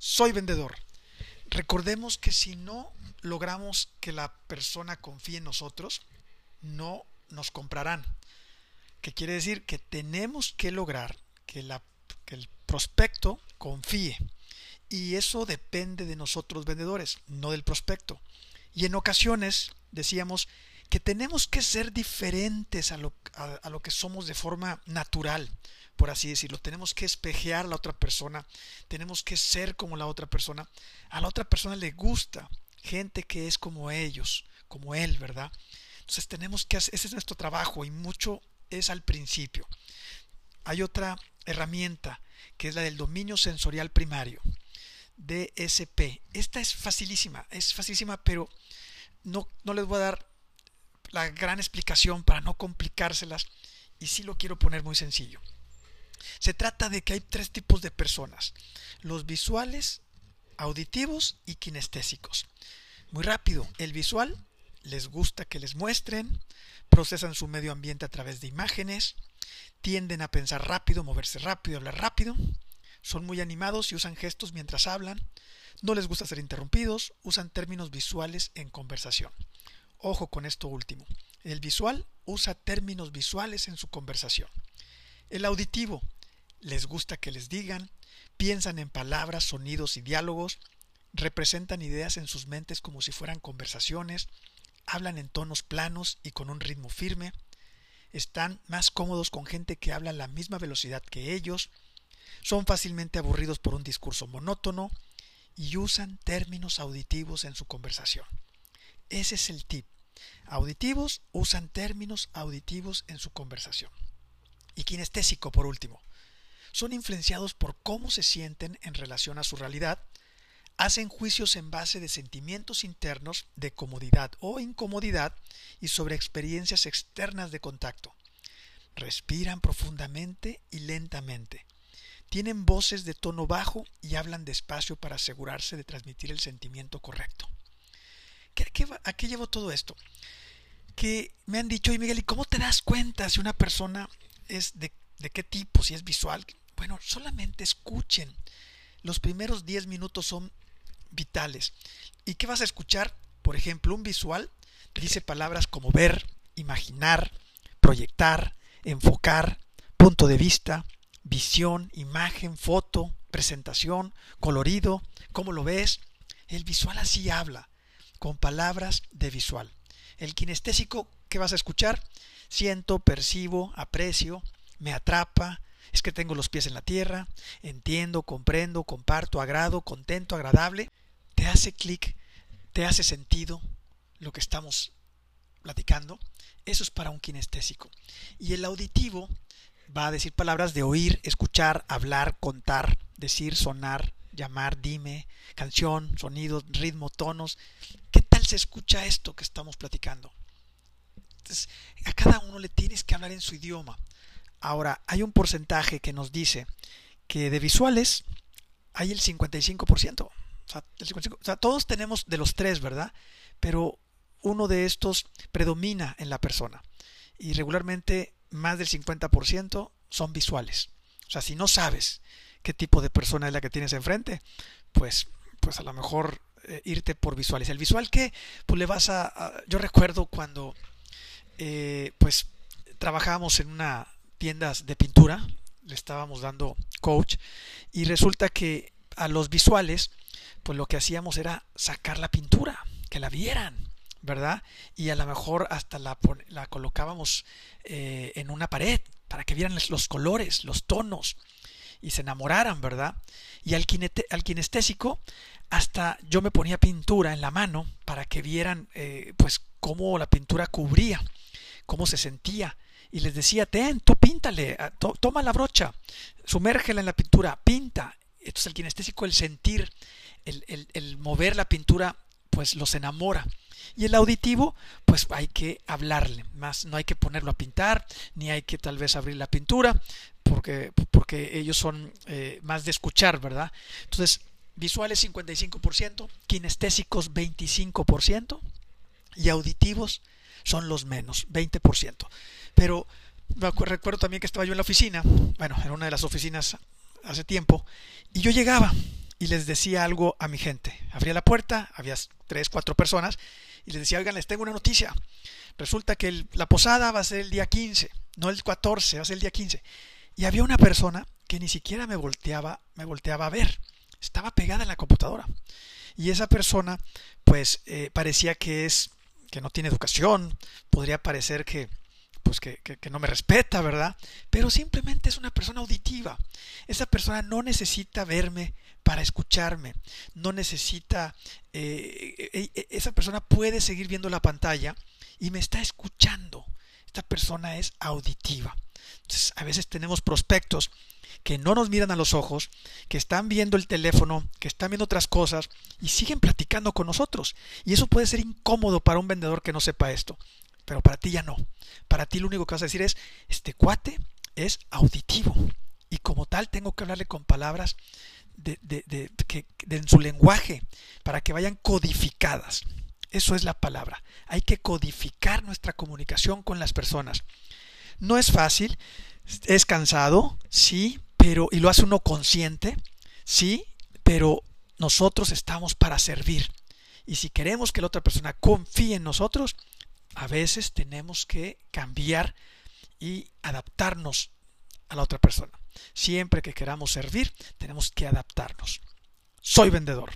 soy vendedor. Recordemos que si no logramos que la persona confíe en nosotros, no nos comprarán. ¿Qué quiere decir? Que tenemos que lograr que, la, que el prospecto confíe. Y eso depende de nosotros vendedores, no del prospecto. Y en ocasiones decíamos que tenemos que ser diferentes a lo, a, lo, que somos de forma natural, por así decirlo. Tenemos que espejear a la otra persona, tenemos que ser como la otra persona. A la otra persona le gusta gente que es como ellos, como él, ¿verdad? Entonces tenemos que hacer, ese es nuestro trabajo y mucho es al principio. Hay otra herramienta que es la del dominio sensorial primario. DSP. Esta es facilísima, es facilísima, pero no, no les voy a dar la gran explicación para no complicárselas y sí lo quiero poner muy sencillo. Se trata de que hay tres tipos de personas, los visuales, auditivos y kinestésicos. Muy rápido, el visual les gusta que les muestren, procesan su medio ambiente a través de imágenes, tienden a pensar rápido, moverse rápido, hablar rápido, son muy animados y usan gestos mientras hablan, no les gusta ser interrumpidos, usan términos visuales en conversación. Ojo con esto último. El visual usa términos visuales en su conversación. El auditivo les gusta que les digan, piensan en palabras, sonidos y diálogos, representan ideas en sus mentes como si fueran conversaciones, hablan en tonos planos y con un ritmo firme, están más cómodos con gente que habla a la misma velocidad que ellos, son fácilmente aburridos por un discurso monótono y usan términos auditivos en su conversación. Ese es el tip. Auditivos usan términos auditivos en su conversación. Y kinestésico, por último. Son influenciados por cómo se sienten en relación a su realidad, hacen juicios en base de sentimientos internos de comodidad o incomodidad y sobre experiencias externas de contacto. Respiran profundamente y lentamente. Tienen voces de tono bajo y hablan despacio para asegurarse de transmitir el sentimiento correcto. ¿A qué llevo todo esto? Que me han dicho, y Miguel, ¿y cómo te das cuenta si una persona es de, de qué tipo, si es visual? Bueno, solamente escuchen. Los primeros 10 minutos son vitales. ¿Y qué vas a escuchar? Por ejemplo, un visual dice palabras como ver, imaginar, proyectar, enfocar, punto de vista, visión, imagen, foto, presentación, colorido, cómo lo ves. El visual así habla, con palabras de visual. El kinestésico, ¿qué vas a escuchar? Siento, percibo, aprecio, me atrapa, es que tengo los pies en la tierra, entiendo, comprendo, comparto, agrado, contento, agradable. Te hace clic, te hace sentido lo que estamos platicando. Eso es para un kinestésico. Y el auditivo va a decir palabras de oír, escuchar, hablar, contar, decir, sonar, llamar, dime, canción, sonido, ritmo, tonos. ¿Qué tal se escucha esto que estamos platicando? A cada uno le tienes que hablar en su idioma. Ahora, hay un porcentaje que nos dice que de visuales hay el 55%. O sea, el 55%, o sea, todos tenemos de los tres, ¿verdad? Pero uno de estos predomina en la persona. Y regularmente más del 50% son visuales. O sea, si no sabes qué tipo de persona es la que tienes enfrente, pues, pues a lo mejor eh, irte por visuales. El visual que pues le vas a, yo recuerdo cuando eh, pues trabajábamos en una tienda de pintura, le estábamos dando coach y resulta que a los visuales pues lo que hacíamos era sacar la pintura, que la vieran. ¿verdad? Y a lo mejor hasta la, la colocábamos eh, en una pared para que vieran los colores, los tonos y se enamoraran, ¿verdad? Y al, al kinestésico, hasta yo me ponía pintura en la mano para que vieran, eh, pues, cómo la pintura cubría, cómo se sentía. Y les decía, ten, tú píntale, toma la brocha, sumérgela en la pintura, pinta. Entonces el kinestésico, el sentir, el, el, el mover la pintura, pues los enamora. Y el auditivo, pues hay que hablarle, más no hay que ponerlo a pintar, ni hay que tal vez abrir la pintura, porque, porque ellos son eh, más de escuchar, ¿verdad? Entonces, visuales 55%, kinestésicos 25% y auditivos son los menos, 20%. Pero recuerdo también que estaba yo en la oficina, bueno, en una de las oficinas hace tiempo, y yo llegaba y les decía algo a mi gente. Abría la puerta, había tres, cuatro personas y les decía, oigan, les tengo una noticia. Resulta que la posada va a ser el día 15, no el 14, va a ser el día 15. Y había una persona que ni siquiera me volteaba, me volteaba a ver. Estaba pegada en la computadora. Y esa persona, pues, eh, parecía que es, que no tiene educación, podría parecer que, pues que, no me respeta, ¿verdad? Pero simplemente es una persona auditiva. Esa persona no necesita verme para escucharme, no necesita, eh, eh, esa persona puede seguir viendo la pantalla y me está escuchando. Esta persona es auditiva. Entonces, a veces tenemos prospectos que no nos miran a los ojos, que están viendo el teléfono, que están viendo otras cosas y siguen platicando con nosotros. Y eso puede ser incómodo para un vendedor que no sepa esto, pero para ti ya no. Para ti lo único que vas a decir es, este cuate es auditivo y como tal tengo que hablarle con palabras de, en su lenguaje para que vayan codificadas. Eso es la palabra. Hay que codificar nuestra comunicación con las personas. No es fácil, es cansado, sí, pero y lo hace uno consciente, sí, pero nosotros estamos para servir. Y si queremos que la otra persona confíe en nosotros, a veces tenemos que cambiar y adaptarnos a la otra persona. Siempre que queramos servir, tenemos que adaptarnos. Soy vendedor.